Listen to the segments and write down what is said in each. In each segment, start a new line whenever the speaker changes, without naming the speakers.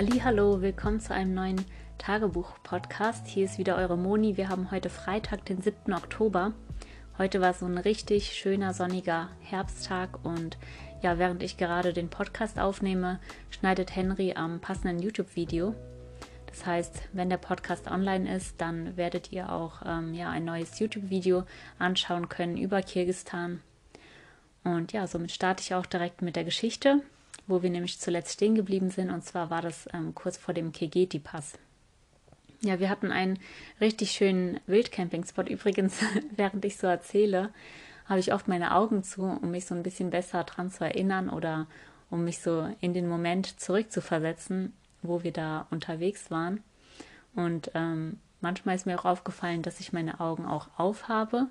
Hallo, willkommen zu einem neuen Tagebuch-Podcast. Hier ist wieder eure Moni. Wir haben heute Freitag, den 7. Oktober. Heute war so ein richtig schöner sonniger Herbsttag und ja, während ich gerade den Podcast aufnehme, schneidet Henry am passenden YouTube-Video. Das heißt, wenn der Podcast online ist, dann werdet ihr auch ähm, ja, ein neues YouTube-Video anschauen können über Kirgistan. Und ja, somit starte ich auch direkt mit der Geschichte wo wir nämlich zuletzt stehen geblieben sind. Und zwar war das ähm, kurz vor dem Kegeti-Pass. Ja, wir hatten einen richtig schönen Wildcamping-Spot. Übrigens, während ich so erzähle, habe ich oft meine Augen zu, um mich so ein bisschen besser dran zu erinnern oder um mich so in den Moment zurückzuversetzen, wo wir da unterwegs waren. Und ähm, manchmal ist mir auch aufgefallen, dass ich meine Augen auch aufhabe.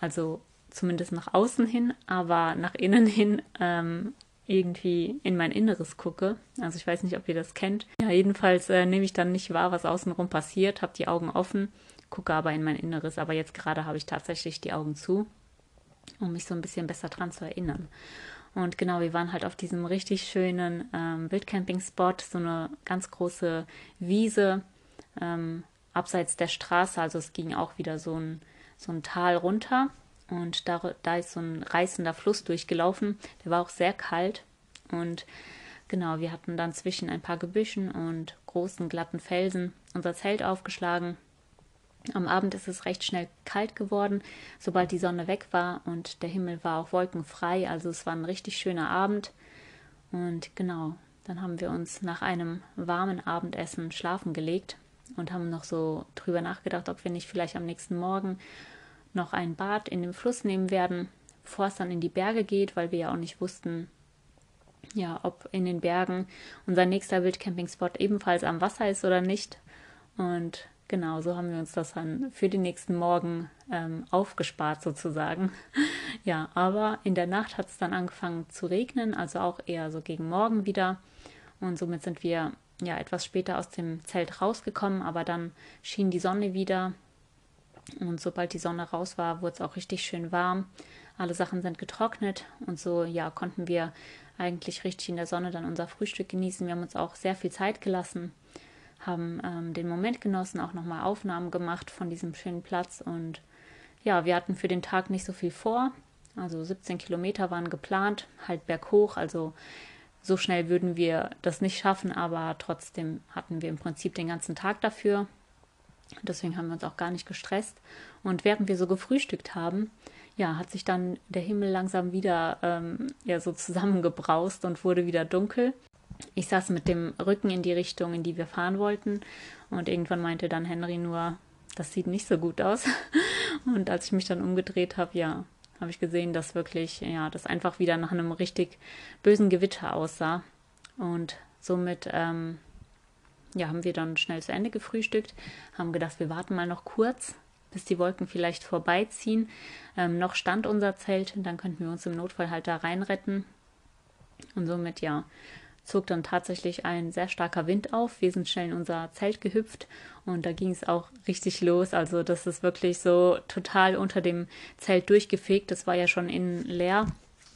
Also zumindest nach außen hin, aber nach innen hin ähm, irgendwie in mein Inneres gucke. Also ich weiß nicht, ob ihr das kennt. Ja, jedenfalls äh, nehme ich dann nicht wahr, was außenrum passiert, habe die Augen offen, gucke aber in mein Inneres. Aber jetzt gerade habe ich tatsächlich die Augen zu, um mich so ein bisschen besser dran zu erinnern. Und genau, wir waren halt auf diesem richtig schönen ähm, Wildcamping-Spot, so eine ganz große Wiese ähm, abseits der Straße. Also es ging auch wieder so ein, so ein Tal runter und da, da ist so ein reißender Fluss durchgelaufen. Der war auch sehr kalt. Und genau, wir hatten dann zwischen ein paar Gebüschen und großen glatten Felsen unser Zelt aufgeschlagen. Am Abend ist es recht schnell kalt geworden, sobald die Sonne weg war und der Himmel war auch wolkenfrei. Also es war ein richtig schöner Abend. Und genau, dann haben wir uns nach einem warmen Abendessen schlafen gelegt und haben noch so drüber nachgedacht, ob wir nicht vielleicht am nächsten Morgen noch ein Bad in dem Fluss nehmen werden, bevor es dann in die Berge geht, weil wir ja auch nicht wussten, ja, ob in den Bergen unser nächster Wildcamping-Spot ebenfalls am Wasser ist oder nicht. Und genau, so haben wir uns das dann für den nächsten Morgen ähm, aufgespart sozusagen. ja, aber in der Nacht hat es dann angefangen zu regnen, also auch eher so gegen Morgen wieder. Und somit sind wir ja etwas später aus dem Zelt rausgekommen, aber dann schien die Sonne wieder und sobald die Sonne raus war, wurde es auch richtig schön warm. Alle Sachen sind getrocknet und so, ja, konnten wir eigentlich richtig in der Sonne dann unser Frühstück genießen. Wir haben uns auch sehr viel Zeit gelassen, haben ähm, den Moment genossen, auch nochmal Aufnahmen gemacht von diesem schönen Platz. Und ja, wir hatten für den Tag nicht so viel vor. Also 17 Kilometer waren geplant, halt berghoch. Also so schnell würden wir das nicht schaffen, aber trotzdem hatten wir im Prinzip den ganzen Tag dafür. Deswegen haben wir uns auch gar nicht gestresst. Und während wir so gefrühstückt haben, ja, hat sich dann der Himmel langsam wieder ähm, ja, so zusammengebraust und wurde wieder dunkel. Ich saß mit dem Rücken in die Richtung, in die wir fahren wollten. Und irgendwann meinte dann Henry nur, das sieht nicht so gut aus. Und als ich mich dann umgedreht habe, ja, habe ich gesehen, dass wirklich, ja, das einfach wieder nach einem richtig bösen Gewitter aussah. Und somit ähm, ja, haben wir dann schnell zu Ende gefrühstückt, haben gedacht, wir warten mal noch kurz, bis die Wolken vielleicht vorbeiziehen. Ähm, noch stand unser Zelt, dann könnten wir uns im Notfall halt da reinretten. Und somit, ja, zog dann tatsächlich ein sehr starker Wind auf. Wir sind schnell in unser Zelt gehüpft und da ging es auch richtig los. Also das ist wirklich so total unter dem Zelt durchgefegt. Das war ja schon innen leer.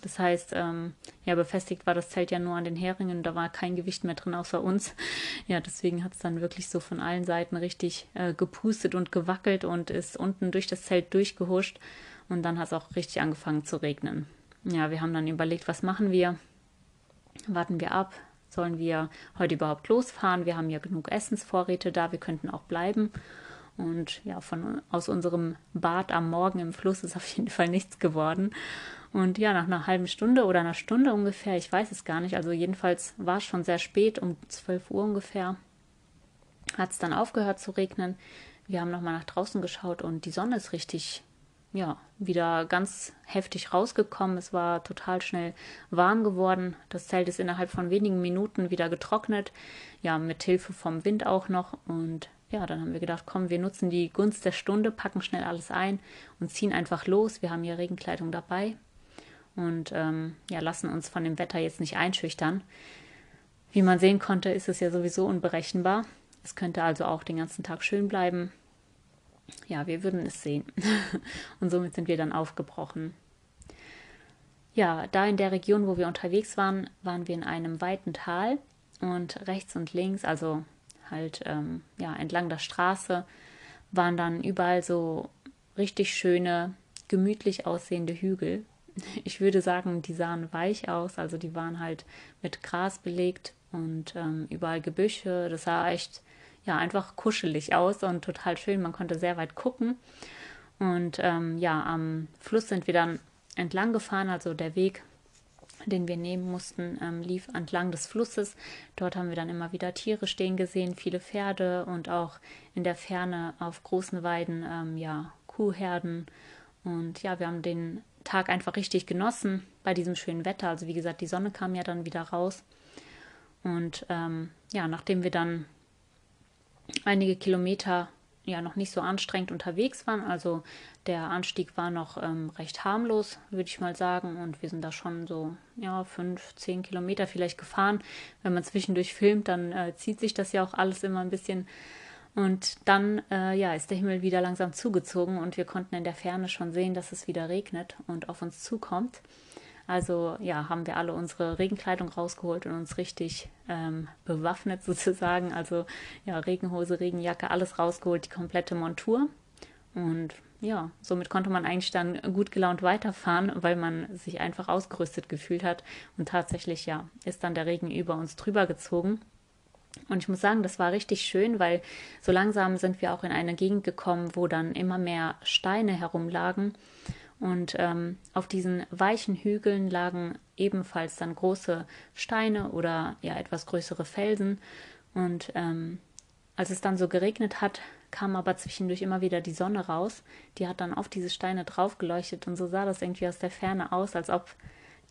Das heißt, ähm, ja, befestigt war das Zelt ja nur an den Heringen, da war kein Gewicht mehr drin außer uns. Ja, deswegen hat es dann wirklich so von allen Seiten richtig äh, gepustet und gewackelt und ist unten durch das Zelt durchgehuscht. Und dann hat es auch richtig angefangen zu regnen. Ja, wir haben dann überlegt, was machen wir? Warten wir ab? Sollen wir heute überhaupt losfahren? Wir haben ja genug Essensvorräte da, wir könnten auch bleiben. Und ja, von aus unserem Bad am Morgen im Fluss ist auf jeden Fall nichts geworden. Und ja, nach einer halben Stunde oder einer Stunde ungefähr, ich weiß es gar nicht, also jedenfalls war es schon sehr spät, um 12 Uhr ungefähr, hat es dann aufgehört zu regnen. Wir haben nochmal nach draußen geschaut und die Sonne ist richtig, ja, wieder ganz heftig rausgekommen. Es war total schnell warm geworden. Das Zelt ist innerhalb von wenigen Minuten wieder getrocknet. Ja, mit Hilfe vom Wind auch noch. Und ja, dann haben wir gedacht, komm, wir nutzen die Gunst der Stunde, packen schnell alles ein und ziehen einfach los. Wir haben hier Regenkleidung dabei und ähm, ja, lassen uns von dem Wetter jetzt nicht einschüchtern. Wie man sehen konnte, ist es ja sowieso unberechenbar. Es könnte also auch den ganzen Tag schön bleiben. Ja, wir würden es sehen. und somit sind wir dann aufgebrochen. Ja, da in der Region, wo wir unterwegs waren, waren wir in einem weiten Tal. und rechts und links, also halt ähm, ja entlang der Straße, waren dann überall so richtig schöne, gemütlich aussehende Hügel. Ich würde sagen, die sahen weich aus, also die waren halt mit Gras belegt und ähm, überall Gebüsche. Das sah echt ja einfach kuschelig aus und total schön. Man konnte sehr weit gucken. Und ähm, ja, am Fluss sind wir dann entlang gefahren, also der Weg den wir nehmen mussten, ähm, lief entlang des Flusses. Dort haben wir dann immer wieder Tiere stehen gesehen, viele Pferde und auch in der Ferne auf großen Weiden ähm, ja Kuhherden. Und ja, wir haben den Tag einfach richtig genossen bei diesem schönen Wetter. Also wie gesagt, die Sonne kam ja dann wieder raus. Und ähm, ja, nachdem wir dann einige Kilometer ja noch nicht so anstrengend unterwegs waren. Also der Anstieg war noch ähm, recht harmlos, würde ich mal sagen. Und wir sind da schon so, ja, fünf, zehn Kilometer vielleicht gefahren. Wenn man zwischendurch filmt, dann äh, zieht sich das ja auch alles immer ein bisschen. Und dann, äh, ja, ist der Himmel wieder langsam zugezogen und wir konnten in der Ferne schon sehen, dass es wieder regnet und auf uns zukommt. Also ja, haben wir alle unsere Regenkleidung rausgeholt und uns richtig ähm, bewaffnet sozusagen. Also ja, Regenhose, Regenjacke, alles rausgeholt, die komplette Montur. Und ja, somit konnte man eigentlich dann gut gelaunt weiterfahren, weil man sich einfach ausgerüstet gefühlt hat. Und tatsächlich, ja, ist dann der Regen über uns drüber gezogen. Und ich muss sagen, das war richtig schön, weil so langsam sind wir auch in eine Gegend gekommen, wo dann immer mehr Steine herumlagen. Und ähm, auf diesen weichen Hügeln lagen ebenfalls dann große Steine oder ja etwas größere Felsen. Und ähm, als es dann so geregnet hat, kam aber zwischendurch immer wieder die Sonne raus. Die hat dann auf diese Steine drauf geleuchtet und so sah das irgendwie aus der Ferne aus, als ob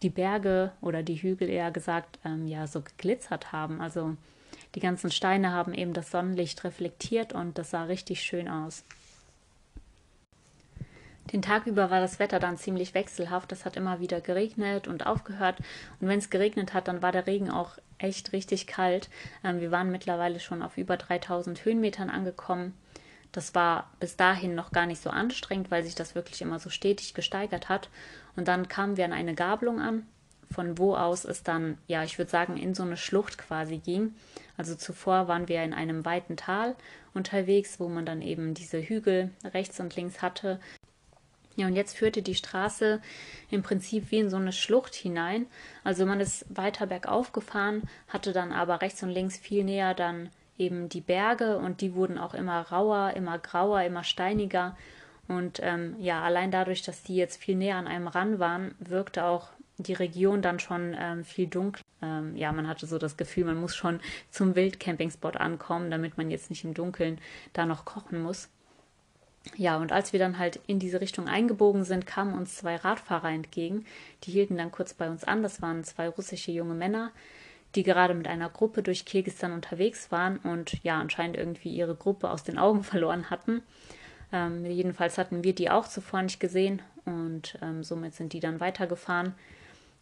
die Berge oder die Hügel eher gesagt ähm, ja so geglitzert haben. Also die ganzen Steine haben eben das Sonnenlicht reflektiert und das sah richtig schön aus. Den Tag über war das Wetter dann ziemlich wechselhaft. Es hat immer wieder geregnet und aufgehört. Und wenn es geregnet hat, dann war der Regen auch echt richtig kalt. Ähm, wir waren mittlerweile schon auf über 3000 Höhenmetern angekommen. Das war bis dahin noch gar nicht so anstrengend, weil sich das wirklich immer so stetig gesteigert hat. Und dann kamen wir an eine Gabelung an, von wo aus es dann, ja, ich würde sagen, in so eine Schlucht quasi ging. Also zuvor waren wir in einem weiten Tal unterwegs, wo man dann eben diese Hügel rechts und links hatte, ja, und jetzt führte die Straße im Prinzip wie in so eine Schlucht hinein. Also man ist weiter bergauf gefahren, hatte dann aber rechts und links viel näher dann eben die Berge und die wurden auch immer rauer, immer grauer, immer steiniger. Und ähm, ja, allein dadurch, dass die jetzt viel näher an einem ran waren, wirkte auch die Region dann schon ähm, viel dunkler. Ähm, ja, man hatte so das Gefühl, man muss schon zum Wildcampingspot ankommen, damit man jetzt nicht im Dunkeln da noch kochen muss. Ja, und als wir dann halt in diese Richtung eingebogen sind, kamen uns zwei Radfahrer entgegen. Die hielten dann kurz bei uns an. Das waren zwei russische junge Männer, die gerade mit einer Gruppe durch Kirgisistan unterwegs waren und ja, anscheinend irgendwie ihre Gruppe aus den Augen verloren hatten. Ähm, jedenfalls hatten wir die auch zuvor nicht gesehen und ähm, somit sind die dann weitergefahren.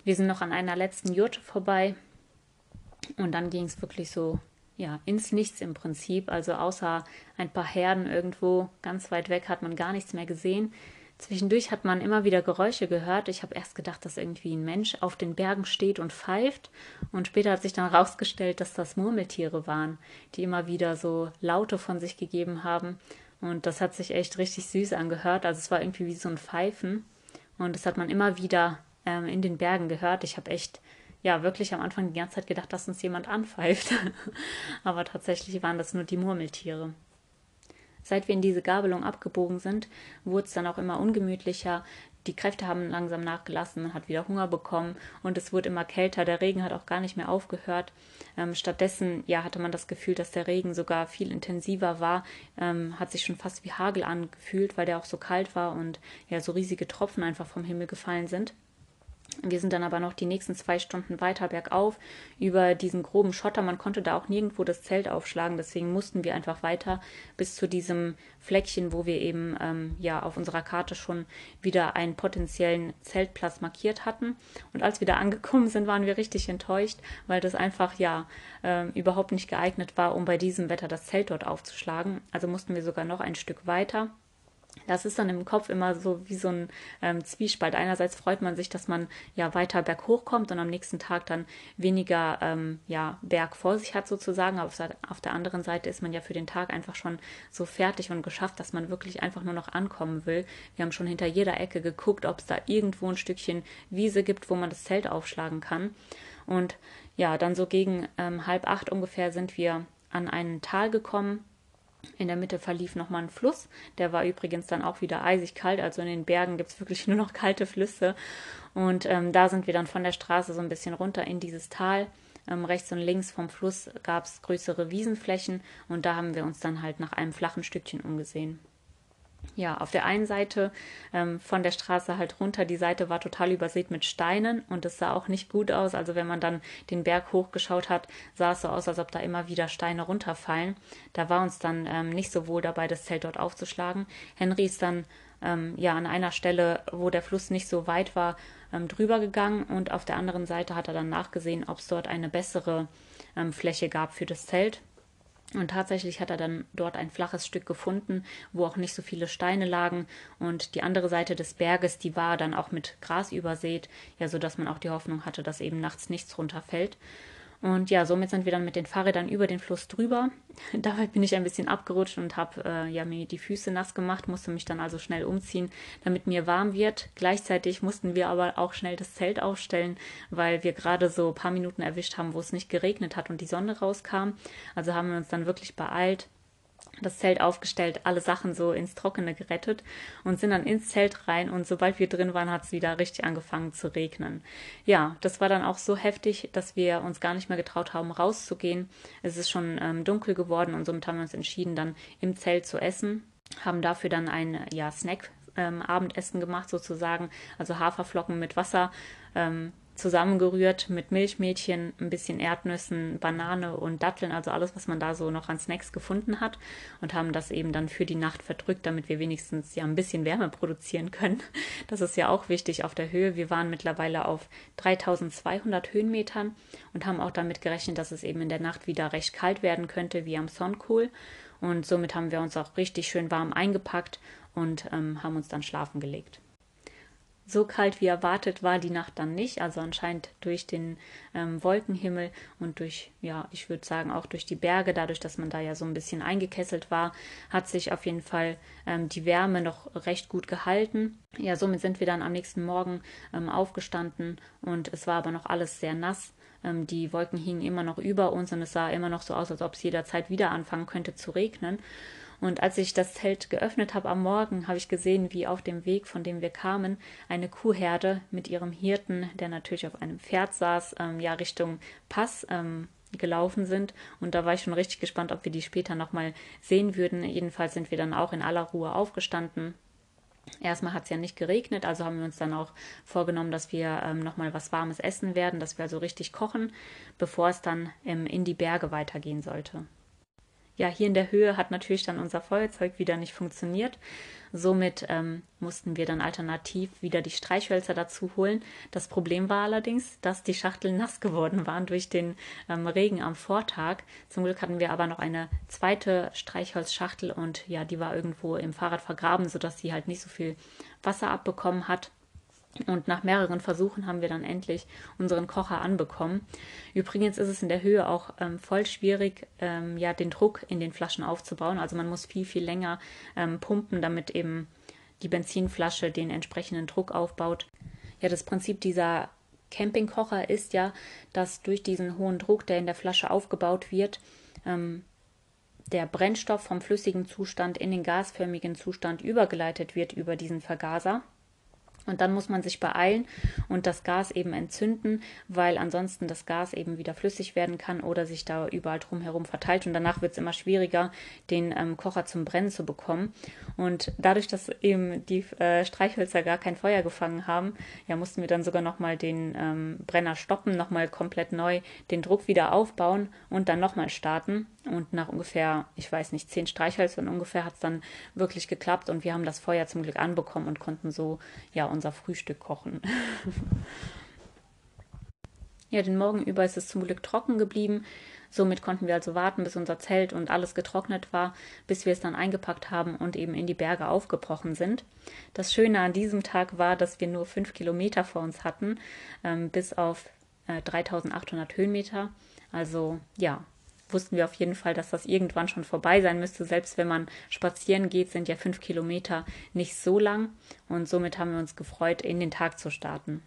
Wir sind noch an einer letzten Jurte vorbei und dann ging es wirklich so ja, ins Nichts im Prinzip. Also außer ein paar Herden irgendwo ganz weit weg hat man gar nichts mehr gesehen. Zwischendurch hat man immer wieder Geräusche gehört. Ich habe erst gedacht, dass irgendwie ein Mensch auf den Bergen steht und pfeift. Und später hat sich dann herausgestellt, dass das Murmeltiere waren, die immer wieder so Laute von sich gegeben haben. Und das hat sich echt richtig süß angehört. Also es war irgendwie wie so ein Pfeifen. Und das hat man immer wieder ähm, in den Bergen gehört. Ich habe echt ja wirklich am Anfang die ganze Zeit gedacht, dass uns jemand anpfeift. Aber tatsächlich waren das nur die Murmeltiere. Seit wir in diese Gabelung abgebogen sind, wurde es dann auch immer ungemütlicher. Die Kräfte haben langsam nachgelassen, man hat wieder Hunger bekommen und es wurde immer kälter. Der Regen hat auch gar nicht mehr aufgehört. Ähm, stattdessen ja, hatte man das Gefühl, dass der Regen sogar viel intensiver war, ähm, hat sich schon fast wie Hagel angefühlt, weil der auch so kalt war und ja, so riesige Tropfen einfach vom Himmel gefallen sind. Wir sind dann aber noch die nächsten zwei Stunden weiter bergauf über diesen groben Schotter. Man konnte da auch nirgendwo das Zelt aufschlagen, deswegen mussten wir einfach weiter bis zu diesem Fleckchen, wo wir eben ähm, ja auf unserer Karte schon wieder einen potenziellen Zeltplatz markiert hatten. Und als wir da angekommen sind, waren wir richtig enttäuscht, weil das einfach ja äh, überhaupt nicht geeignet war, um bei diesem Wetter das Zelt dort aufzuschlagen. Also mussten wir sogar noch ein Stück weiter das ist dann im Kopf immer so wie so ein ähm, Zwiespalt. Einerseits freut man sich, dass man ja weiter berghoch kommt und am nächsten Tag dann weniger ähm, ja, Berg vor sich hat sozusagen. Aber auf der anderen Seite ist man ja für den Tag einfach schon so fertig und geschafft, dass man wirklich einfach nur noch ankommen will. Wir haben schon hinter jeder Ecke geguckt, ob es da irgendwo ein Stückchen Wiese gibt, wo man das Zelt aufschlagen kann. Und ja, dann so gegen ähm, halb acht ungefähr sind wir an ein Tal gekommen, in der Mitte verlief nochmal ein Fluss. Der war übrigens dann auch wieder eisig kalt. Also in den Bergen gibt es wirklich nur noch kalte Flüsse. Und ähm, da sind wir dann von der Straße so ein bisschen runter in dieses Tal. Ähm, rechts und links vom Fluss gab es größere Wiesenflächen und da haben wir uns dann halt nach einem flachen Stückchen umgesehen ja, auf der einen Seite ähm, von der Straße halt runter, die Seite war total übersät mit Steinen und es sah auch nicht gut aus. Also wenn man dann den Berg hochgeschaut hat, sah es so aus, als ob da immer wieder Steine runterfallen. Da war uns dann ähm, nicht so wohl dabei, das Zelt dort aufzuschlagen. Henry ist dann ähm, ja an einer Stelle, wo der Fluss nicht so weit war, ähm, drüber gegangen und auf der anderen Seite hat er dann nachgesehen, ob es dort eine bessere ähm, Fläche gab für das Zelt. Und tatsächlich hat er dann dort ein flaches Stück gefunden, wo auch nicht so viele Steine lagen. Und die andere Seite des Berges, die war dann auch mit Gras übersät, ja, so dass man auch die Hoffnung hatte, dass eben nachts nichts runterfällt. Und ja, somit sind wir dann mit den Fahrrädern über den Fluss drüber. Dabei bin ich ein bisschen abgerutscht und habe äh, ja, mir die Füße nass gemacht, musste mich dann also schnell umziehen, damit mir warm wird. Gleichzeitig mussten wir aber auch schnell das Zelt aufstellen, weil wir gerade so ein paar Minuten erwischt haben, wo es nicht geregnet hat und die Sonne rauskam. Also haben wir uns dann wirklich beeilt das Zelt aufgestellt, alle Sachen so ins Trockene gerettet und sind dann ins Zelt rein und sobald wir drin waren, hat es wieder richtig angefangen zu regnen. Ja, das war dann auch so heftig, dass wir uns gar nicht mehr getraut haben, rauszugehen. Es ist schon ähm, dunkel geworden und somit haben wir uns entschieden, dann im Zelt zu essen, haben dafür dann ein ja, Snack ähm, Abendessen gemacht sozusagen, also Haferflocken mit Wasser. Ähm, zusammengerührt mit Milchmädchen, ein bisschen Erdnüssen, Banane und Datteln, also alles, was man da so noch an Snacks gefunden hat und haben das eben dann für die Nacht verdrückt, damit wir wenigstens ja ein bisschen Wärme produzieren können. Das ist ja auch wichtig auf der Höhe. Wir waren mittlerweile auf 3200 Höhenmetern und haben auch damit gerechnet, dass es eben in der Nacht wieder recht kalt werden könnte, wie am Sonkool. Und somit haben wir uns auch richtig schön warm eingepackt und ähm, haben uns dann schlafen gelegt. So kalt wie erwartet war die Nacht dann nicht, also anscheinend durch den ähm, Wolkenhimmel und durch, ja, ich würde sagen auch durch die Berge, dadurch, dass man da ja so ein bisschen eingekesselt war, hat sich auf jeden Fall ähm, die Wärme noch recht gut gehalten. Ja, somit sind wir dann am nächsten Morgen ähm, aufgestanden und es war aber noch alles sehr nass. Ähm, die Wolken hingen immer noch über uns und es sah immer noch so aus, als ob es jederzeit wieder anfangen könnte zu regnen. Und als ich das Zelt geöffnet habe am Morgen, habe ich gesehen, wie auf dem Weg, von dem wir kamen, eine Kuhherde mit ihrem Hirten, der natürlich auf einem Pferd saß, ähm, ja Richtung Pass ähm, gelaufen sind. Und da war ich schon richtig gespannt, ob wir die später nochmal sehen würden. Jedenfalls sind wir dann auch in aller Ruhe aufgestanden. Erstmal hat es ja nicht geregnet, also haben wir uns dann auch vorgenommen, dass wir ähm, nochmal was Warmes essen werden, dass wir also richtig kochen, bevor es dann ähm, in die Berge weitergehen sollte ja, hier in der Höhe hat natürlich dann unser Feuerzeug wieder nicht funktioniert. Somit ähm, mussten wir dann alternativ wieder die Streichhölzer dazu holen. Das Problem war allerdings, dass die Schachteln nass geworden waren durch den ähm, Regen am Vortag. Zum Glück hatten wir aber noch eine zweite Streichholzschachtel und ja, die war irgendwo im Fahrrad vergraben, sodass sie halt nicht so viel Wasser abbekommen hat. Und nach mehreren Versuchen haben wir dann endlich unseren Kocher anbekommen. Übrigens ist es in der Höhe auch ähm, voll schwierig, ähm, ja, den Druck in den Flaschen aufzubauen. Also man muss viel, viel länger ähm, pumpen, damit eben die Benzinflasche den entsprechenden Druck aufbaut. Ja, das Prinzip dieser Campingkocher ist ja, dass durch diesen hohen Druck, der in der Flasche aufgebaut wird, ähm, der Brennstoff vom flüssigen Zustand in den gasförmigen Zustand übergeleitet wird über diesen Vergaser. Und dann muss man sich beeilen und das Gas eben entzünden, weil ansonsten das Gas eben wieder flüssig werden kann oder sich da überall drumherum verteilt. Und danach wird es immer schwieriger, den ähm, Kocher zum Brennen zu bekommen. Und dadurch, dass eben die äh, Streichhölzer gar kein Feuer gefangen haben, ja, mussten wir dann sogar nochmal den ähm, Brenner stoppen, nochmal komplett neu den Druck wieder aufbauen und dann nochmal starten. Und nach ungefähr, ich weiß nicht, zehn Streichhölzern ungefähr hat es dann wirklich geklappt und wir haben das Feuer zum Glück anbekommen und konnten so ja unser Frühstück kochen. Ja, den Morgen über ist es zum Glück trocken geblieben. Somit konnten wir also warten, bis unser Zelt und alles getrocknet war, bis wir es dann eingepackt haben und eben in die Berge aufgebrochen sind. Das Schöne an diesem Tag war, dass wir nur fünf Kilometer vor uns hatten, ähm, bis auf äh, 3800 Höhenmeter. Also ja, wussten wir auf jeden Fall, dass das irgendwann schon vorbei sein müsste. Selbst wenn man spazieren geht, sind ja fünf Kilometer nicht so lang. Und somit haben wir uns gefreut, in den Tag zu starten.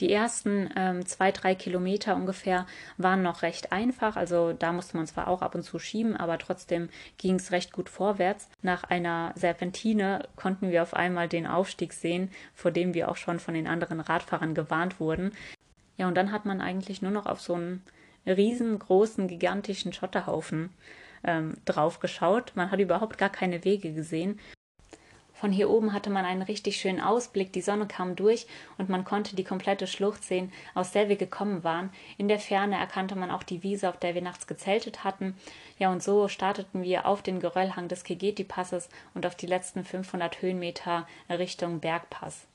Die ersten ähm, zwei, drei Kilometer ungefähr waren noch recht einfach. Also da musste man zwar auch ab und zu schieben, aber trotzdem ging es recht gut vorwärts. Nach einer Serpentine konnten wir auf einmal den Aufstieg sehen, vor dem wir auch schon von den anderen Radfahrern gewarnt wurden. Ja, und dann hat man eigentlich nur noch auf so einen riesengroßen, gigantischen Schotterhaufen ähm, drauf geschaut. Man hat überhaupt gar keine Wege gesehen. Von hier oben hatte man einen richtig schönen Ausblick, die Sonne kam durch und man konnte die komplette Schlucht sehen, aus der wir gekommen waren. In der Ferne erkannte man auch die Wiese, auf der wir nachts gezeltet hatten. Ja, und so starteten wir auf den Geröllhang des Kegeti-Passes und auf die letzten 500 Höhenmeter Richtung Bergpass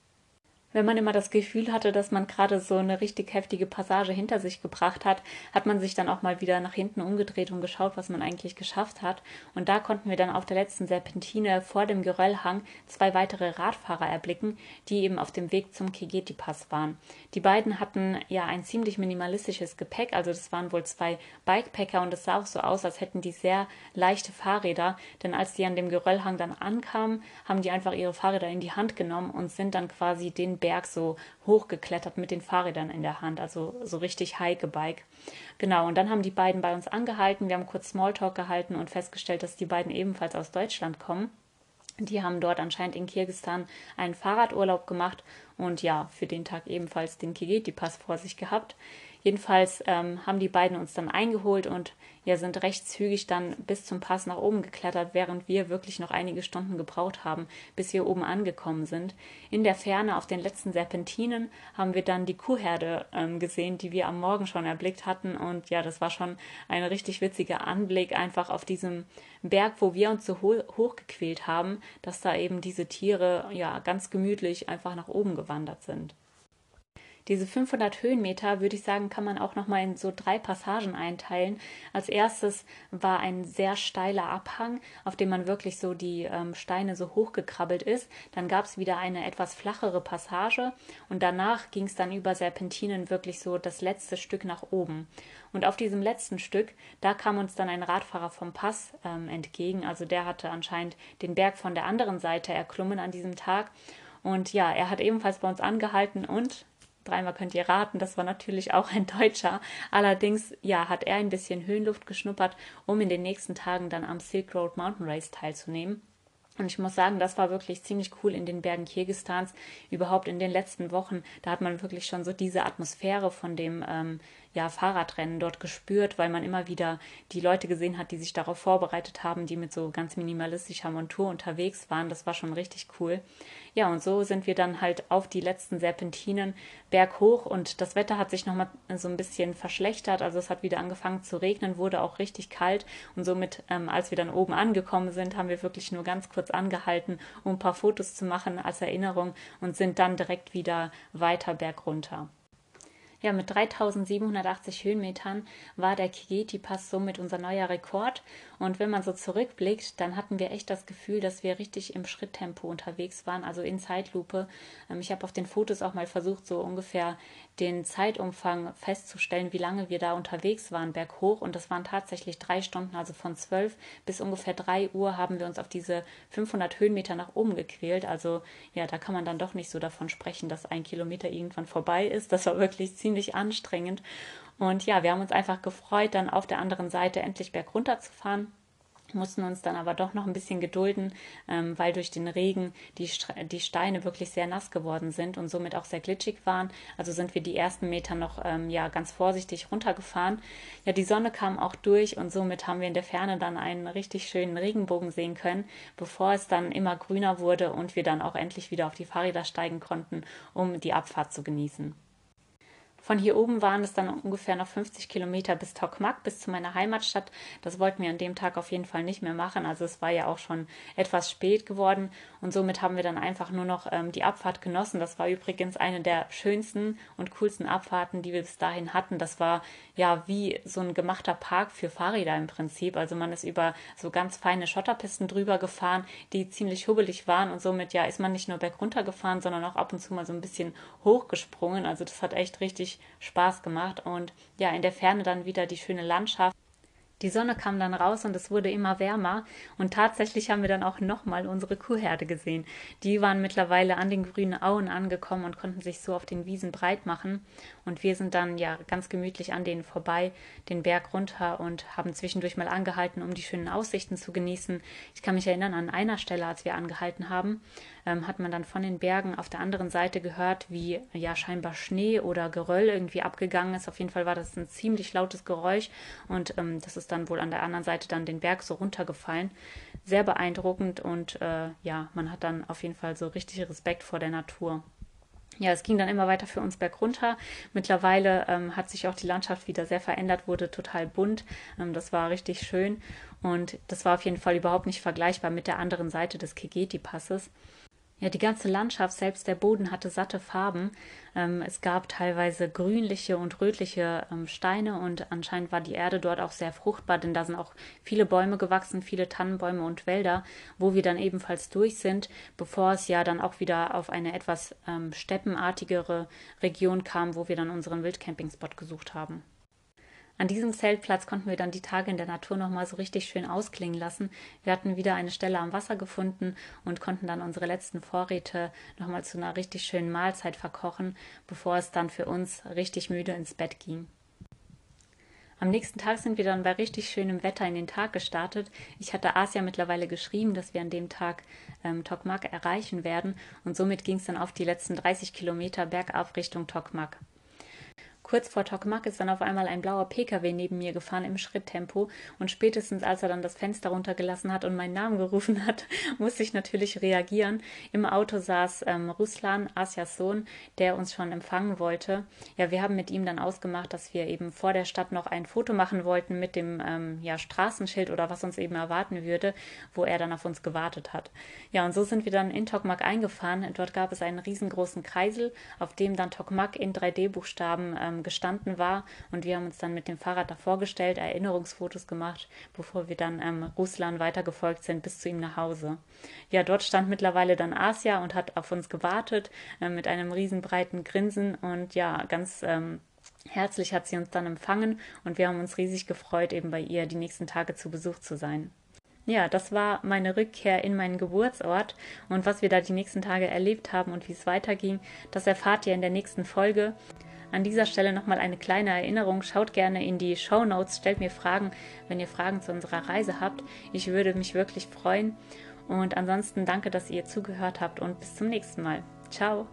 wenn man immer das Gefühl hatte, dass man gerade so eine richtig heftige Passage hinter sich gebracht hat, hat man sich dann auch mal wieder nach hinten umgedreht und geschaut, was man eigentlich geschafft hat. Und da konnten wir dann auf der letzten Serpentine vor dem Geröllhang zwei weitere Radfahrer erblicken, die eben auf dem Weg zum Kegeti-Pass waren. Die beiden hatten ja ein ziemlich minimalistisches Gepäck, also das waren wohl zwei Bikepacker und es sah auch so aus, als hätten die sehr leichte Fahrräder, denn als die an dem Geröllhang dann ankamen, haben die einfach ihre Fahrräder in die Hand genommen und sind dann quasi den Berg so hochgeklettert mit den Fahrrädern in der Hand, also so richtig Hike-Bike. Genau, und dann haben die beiden bei uns angehalten, wir haben kurz Smalltalk gehalten und festgestellt, dass die beiden ebenfalls aus Deutschland kommen. Die haben dort anscheinend in Kirgistan einen Fahrradurlaub gemacht und ja, für den Tag ebenfalls den Kigeti-Pass vor sich gehabt. Jedenfalls ähm, haben die beiden uns dann eingeholt und ja, sind recht zügig dann bis zum Pass nach oben geklettert, während wir wirklich noch einige Stunden gebraucht haben, bis wir oben angekommen sind. In der Ferne auf den letzten Serpentinen haben wir dann die Kuhherde ähm, gesehen, die wir am Morgen schon erblickt hatten. Und ja, das war schon ein richtig witziger Anblick, einfach auf diesem Berg, wo wir uns so ho hochgequält haben, dass da eben diese Tiere ja ganz gemütlich einfach nach oben gewandert sind. Diese 500 Höhenmeter, würde ich sagen, kann man auch nochmal in so drei Passagen einteilen. Als erstes war ein sehr steiler Abhang, auf dem man wirklich so die ähm, Steine so hochgekrabbelt ist. Dann gab es wieder eine etwas flachere Passage und danach ging es dann über Serpentinen wirklich so das letzte Stück nach oben. Und auf diesem letzten Stück, da kam uns dann ein Radfahrer vom Pass ähm, entgegen. Also der hatte anscheinend den Berg von der anderen Seite erklommen an diesem Tag. Und ja, er hat ebenfalls bei uns angehalten und Dreimal könnt ihr raten, das war natürlich auch ein Deutscher. Allerdings, ja, hat er ein bisschen Höhenluft geschnuppert, um in den nächsten Tagen dann am Silk Road Mountain Race teilzunehmen. Und ich muss sagen, das war wirklich ziemlich cool in den Bergen Kirgistans. Überhaupt in den letzten Wochen, da hat man wirklich schon so diese Atmosphäre von dem ähm, ja, Fahrradrennen dort gespürt, weil man immer wieder die Leute gesehen hat, die sich darauf vorbereitet haben, die mit so ganz minimalistischer Montur unterwegs waren. Das war schon richtig cool. Ja, und so sind wir dann halt auf die letzten Serpentinen berghoch und das Wetter hat sich nochmal so ein bisschen verschlechtert. Also es hat wieder angefangen zu regnen, wurde auch richtig kalt und somit, ähm, als wir dann oben angekommen sind, haben wir wirklich nur ganz kurz angehalten, um ein paar Fotos zu machen als Erinnerung und sind dann direkt wieder weiter bergunter. Ja, mit 3780 Höhenmetern war der Kigeti-Pass somit unser neuer Rekord. Und wenn man so zurückblickt, dann hatten wir echt das Gefühl, dass wir richtig im Schritttempo unterwegs waren, also in Zeitlupe. Ähm, ich habe auf den Fotos auch mal versucht, so ungefähr den Zeitumfang festzustellen, wie lange wir da unterwegs waren, berghoch. Und das waren tatsächlich drei Stunden, also von zwölf bis ungefähr drei Uhr haben wir uns auf diese 500 Höhenmeter nach oben gequält. Also ja, da kann man dann doch nicht so davon sprechen, dass ein Kilometer irgendwann vorbei ist. Das war wirklich ziemlich anstrengend. Und ja, wir haben uns einfach gefreut, dann auf der anderen Seite endlich bergunter zu fahren mussten uns dann aber doch noch ein bisschen gedulden, ähm, weil durch den Regen die, die Steine wirklich sehr nass geworden sind und somit auch sehr glitschig waren. Also sind wir die ersten Meter noch ähm, ja ganz vorsichtig runtergefahren. Ja, die Sonne kam auch durch und somit haben wir in der Ferne dann einen richtig schönen Regenbogen sehen können, bevor es dann immer grüner wurde und wir dann auch endlich wieder auf die Fahrräder steigen konnten, um die Abfahrt zu genießen. Von hier oben waren es dann ungefähr noch 50 Kilometer bis Tokmak, bis zu meiner Heimatstadt. Das wollten wir an dem Tag auf jeden Fall nicht mehr machen. Also es war ja auch schon etwas spät geworden und somit haben wir dann einfach nur noch ähm, die Abfahrt genossen. Das war übrigens eine der schönsten und coolsten Abfahrten, die wir bis dahin hatten. Das war ja wie so ein gemachter Park für Fahrräder im Prinzip. Also man ist über so ganz feine Schotterpisten drüber gefahren, die ziemlich hubbelig waren und somit ja ist man nicht nur bergunter gefahren, sondern auch ab und zu mal so ein bisschen hochgesprungen. Also das hat echt richtig Spaß gemacht und ja, in der Ferne dann wieder die schöne Landschaft. Die Sonne kam dann raus und es wurde immer wärmer und tatsächlich haben wir dann auch nochmal unsere Kuhherde gesehen. Die waren mittlerweile an den grünen Auen angekommen und konnten sich so auf den Wiesen breit machen und wir sind dann ja ganz gemütlich an denen vorbei, den Berg runter und haben zwischendurch mal angehalten, um die schönen Aussichten zu genießen. Ich kann mich erinnern an einer Stelle, als wir angehalten haben, ähm, hat man dann von den Bergen auf der anderen Seite gehört, wie ja scheinbar Schnee oder Geröll irgendwie abgegangen ist. Auf jeden Fall war das ein ziemlich lautes Geräusch und ähm, das ist dann wohl an der anderen Seite dann den Berg so runtergefallen. Sehr beeindruckend und äh, ja, man hat dann auf jeden Fall so richtig Respekt vor der Natur. Ja, es ging dann immer weiter für uns bergunter. Mittlerweile ähm, hat sich auch die Landschaft wieder sehr verändert, wurde total bunt. Ähm, das war richtig schön und das war auf jeden Fall überhaupt nicht vergleichbar mit der anderen Seite des Kegeti-Passes. Ja, die ganze Landschaft, selbst der Boden hatte satte Farben. Ähm, es gab teilweise grünliche und rötliche ähm, Steine und anscheinend war die Erde dort auch sehr fruchtbar, denn da sind auch viele Bäume gewachsen, viele Tannenbäume und Wälder, wo wir dann ebenfalls durch sind, bevor es ja dann auch wieder auf eine etwas ähm, steppenartigere Region kam, wo wir dann unseren Wildcampingspot gesucht haben. An diesem Zeltplatz konnten wir dann die Tage in der Natur nochmal so richtig schön ausklingen lassen. Wir hatten wieder eine Stelle am Wasser gefunden und konnten dann unsere letzten Vorräte nochmal zu einer richtig schönen Mahlzeit verkochen, bevor es dann für uns richtig müde ins Bett ging. Am nächsten Tag sind wir dann bei richtig schönem Wetter in den Tag gestartet. Ich hatte Asia mittlerweile geschrieben, dass wir an dem Tag ähm, Tokmak erreichen werden und somit ging es dann auf die letzten 30 Kilometer bergab Richtung Tokmak. Kurz vor Tokmak ist dann auf einmal ein blauer Pkw neben mir gefahren im Schritttempo und spätestens als er dann das Fenster runtergelassen hat und meinen Namen gerufen hat, musste ich natürlich reagieren. Im Auto saß ähm, Ruslan, Asias Sohn, der uns schon empfangen wollte. Ja, wir haben mit ihm dann ausgemacht, dass wir eben vor der Stadt noch ein Foto machen wollten mit dem ähm, ja, Straßenschild oder was uns eben erwarten würde, wo er dann auf uns gewartet hat. Ja, und so sind wir dann in Tokmak eingefahren. Dort gab es einen riesengroßen Kreisel, auf dem dann Tokmak in 3D-Buchstaben ähm, gestanden war. Und wir haben uns dann mit dem Fahrrad davor gestellt, Erinnerungsfotos gemacht, bevor wir dann ähm, Ruslan weitergefolgt sind bis zu ihm nach Hause. Ja, dort stand mittlerweile dann Asia und hat auf uns gewartet äh, mit einem riesenbreiten Grinsen und ja, ganz ähm, herzlich hat sie uns dann empfangen und wir haben uns riesig gefreut, eben bei ihr die nächsten Tage zu Besuch zu sein. Ja, das war meine Rückkehr in meinen Geburtsort und was wir da die nächsten Tage erlebt haben und wie es weiterging, das erfahrt ihr in der nächsten Folge. An dieser Stelle nochmal eine kleine Erinnerung. Schaut gerne in die Show Notes, stellt mir Fragen, wenn ihr Fragen zu unserer Reise habt. Ich würde mich wirklich freuen. Und ansonsten danke, dass ihr zugehört habt und bis zum nächsten Mal. Ciao.